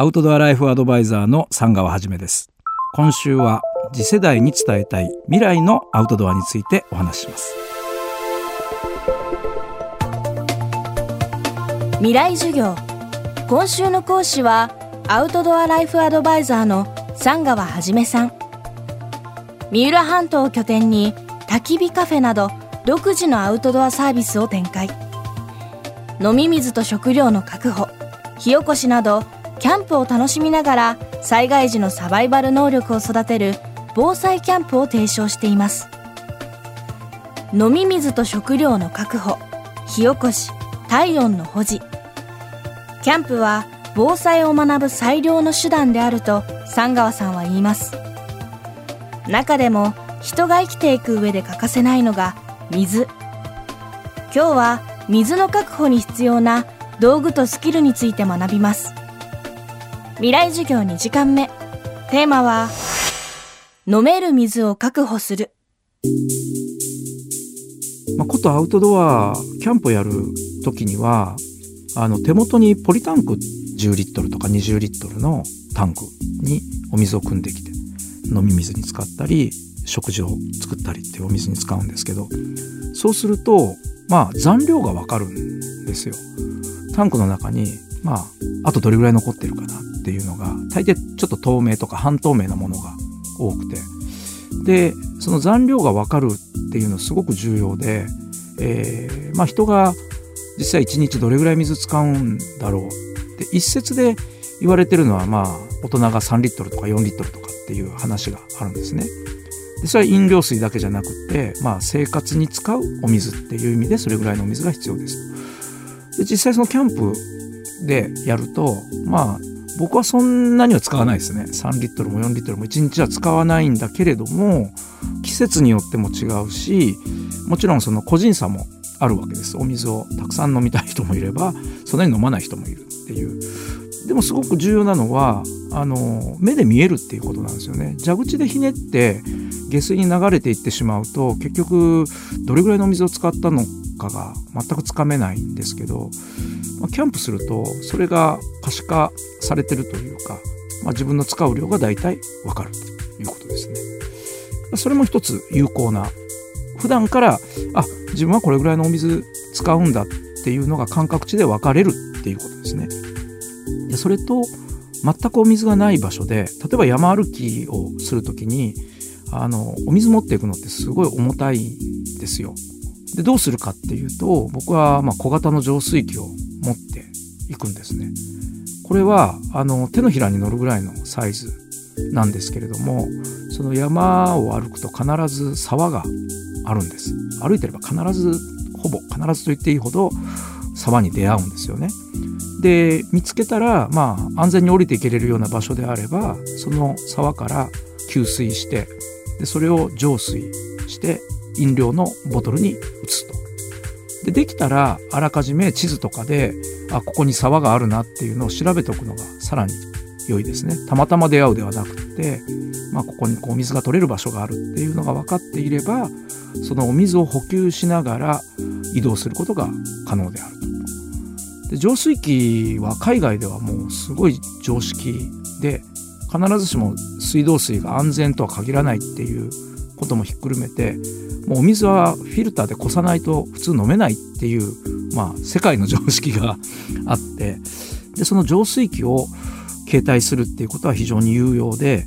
アウトドアライフアドバイザーの三川はじめです。今週は次世代に伝えたい未来のアウトドアについてお話しします。未来授業。今週の講師はアウトドアライフアドバイザーの三川はじめさん。三浦半島を拠点に焚き火カフェなど独自のアウトドアサービスを展開。飲み水と食料の確保。火起こしなどキャンプを楽しみながら災害時のサバイバル能力を育てる防災キャンプを提唱しています。飲み水と食料の確保火起こし体温の保持。キャンプは防災を学ぶ最良の手段であると三川さんは言います。中でも人が生きていく上で欠かせないのが水。今日は水の確保に必要な道具とスキルについて学びます。未来授業2時間目。テーマは飲める水を確保する。まあ、ことアウトドアキャンプやる時にはあの手元にポリタンク10リットルとか20リットルのタンクにお水を汲んできて飲み水に使ったり食事を作ったりっていうお水に使うんですけどそうするとまあ残量がわかるんですよ。タンクの中にまああとどれぐらい残ってるかな。っていうのが大抵ちょっと透明とか半透明なものが多くてでその残量がわかるっていうのすごく重要で、えー、まあ人が実際1日どれぐらい水使うんだろうって一説で言われてるのはまあ大人が3リットルとか4リットルとかっていう話があるんですね。でそれは飲料水だけじゃなくて、まあ、生活に使うお水っていう意味でそれぐらいのお水が必要です。で実際そのキャンプでやるとまあ僕はそんなには使わないですね。3リットルも4リットルも1日は使わないんだけれども季節によっても違うしもちろんその個人差もあるわけです。お水をたくさん飲みたい人もいればそんなに飲まない人もいるっていう。でもすごく重要なのはあの目で見えるっていうことなんですよね。蛇口でひねって下水に流れていってしまうと結局どれぐらいの水を使ったのかが全くつかめないんですけど、まあ、キャンプするとそれが可視化されてるというか、まあ、自分の使う量が大体わかるということですね。それも一つ有効な普段からあ自分はこれぐらいのお水使うんだっていうのが感覚値で分かれるっていうことですね。でそれと全くお水がない場所で例えば山歩きをする時にあのお水持っていくのってすごい重たいですよ。でどうするかっていうと僕はま小型の浄水器を持っていくんですね。これはあの手のひらに乗るぐらいのサイズなんですけれどもその山を歩くと必ず沢があるんです歩いてれば必ずほぼ必ずと言っていいほど沢に出会うんですよねで見つけたらまあ安全に降りていけれるような場所であればその沢から給水してでそれを浄水して飲料のボトルに移すと。でできたらあらかじめ地図とかであここに沢があるなっていうのを調べておくのがさらに良いですね。たまたま出会うではなくて、まあ、ここにこう水が取れる場所があるっていうのが分かっていればそのお水を補給しながら移動することが可能であると。で浄水器は海外ではもうすごい常識で必ずしも水道水が安全とは限らないっていうこともひっくるめてもうお水はフィルターでこさないと普通飲めないっていう、まあ、世界の常識があってでその浄水器を携帯するっていうことは非常に有用で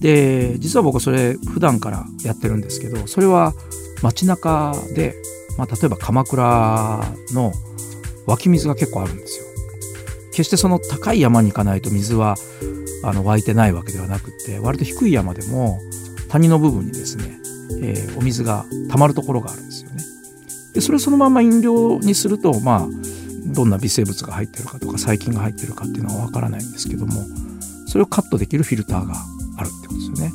で実は僕それ普段からやってるんですけどそれは街中で、まあ、例えば鎌倉の湧き水が結構あるんですよ。決してその高い山に行かないと水はあの湧いてないわけではなくて割と低い山でも谷の部分にですね、えー、お水が溜まるところがあるんですよね。でそれをそのまま飲料にするとまあどんな微生物が入ってるかとか細菌が入ってるかっていうのは分からないんですけどもそれをカットできるフィルターがあるってことですよね。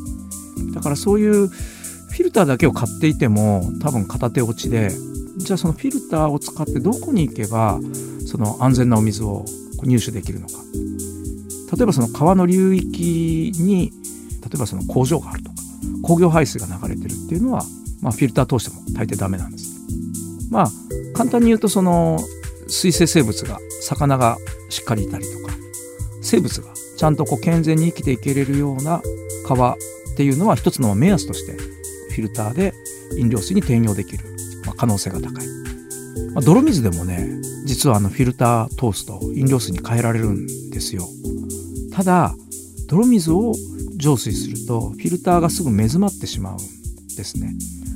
だからそういうフィルターだけを買っていても多分片手落ちでじゃあそのフィルターを使ってどこに行けばその安全なお水を入手できるのか例えばその川の流域に例えばその工場があるとか工業排水が流れてるっていうのは、まあ、フィルター通しても大抵ダメなんです。まあ簡単に言うとその水生生物が魚がしっかりいたりとか生物がちゃんとこう健全に生きていけれるような川っていうのは一つの目安としてフィルターで飲料水に転用できる、まあ、可能性が高い、まあ、泥水でもね実はあのフィルター通すと飲料水に変えられるんですよただ泥水を浄水するとフィルターがすぐ目詰まってしまうんですね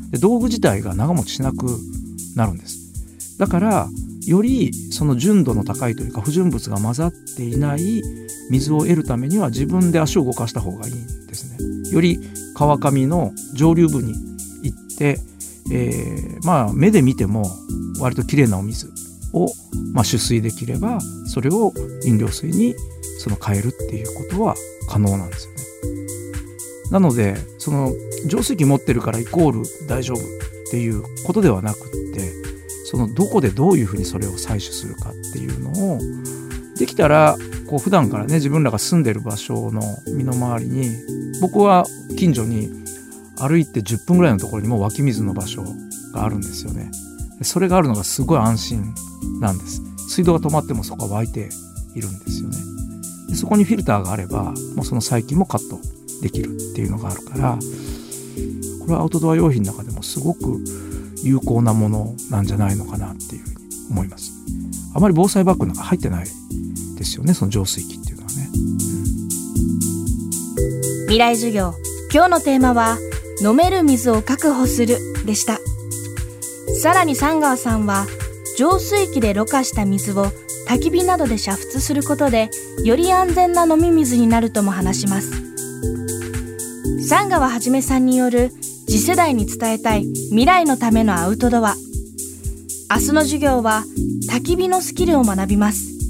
で道具自体が長持ちしなくなるんですだからよりその純度の高いというか不純物が混ざっていない水を得るためには自分で足を動かした方がいいんですね。より川上の上流部に行って、えー、まあ目で見ても割ときれいなお水を、まあ、取水できればそれを飲料水にその変えるっていうことは可能なんですよね。なのでその浄水器持ってるからイコール大丈夫っていうことではなくってそのどこでどういうふうにそれを採取するかっていうのをできたらこう普段からね自分らが住んでる場所の身の回りに僕は近所に歩いて10分ぐらいのところにも湧き水の場所があるんですよねそれがあるのがすごい安心なんです水道が止まってもそこは湧いているんですよねでそこにフィルターがあればもうその細菌もカットできるっていうのがあるからこれはアウトドア用品の中でもすごく有効なものなんじゃないのかなっていうふうに思います。あまり防災バッグなんか入ってないですよね、その浄水器っていうのはね。未来授業、今日のテーマは、飲める水を確保するでした。さらに三川さんは、浄水器でろ過した水を焚き火などで煮沸することで、より安全な飲み水になるとも話します。三川はじめさんによる次世代に伝えたい未来のためのアウトドア。明日の授業は焚き火のスキルを学びます。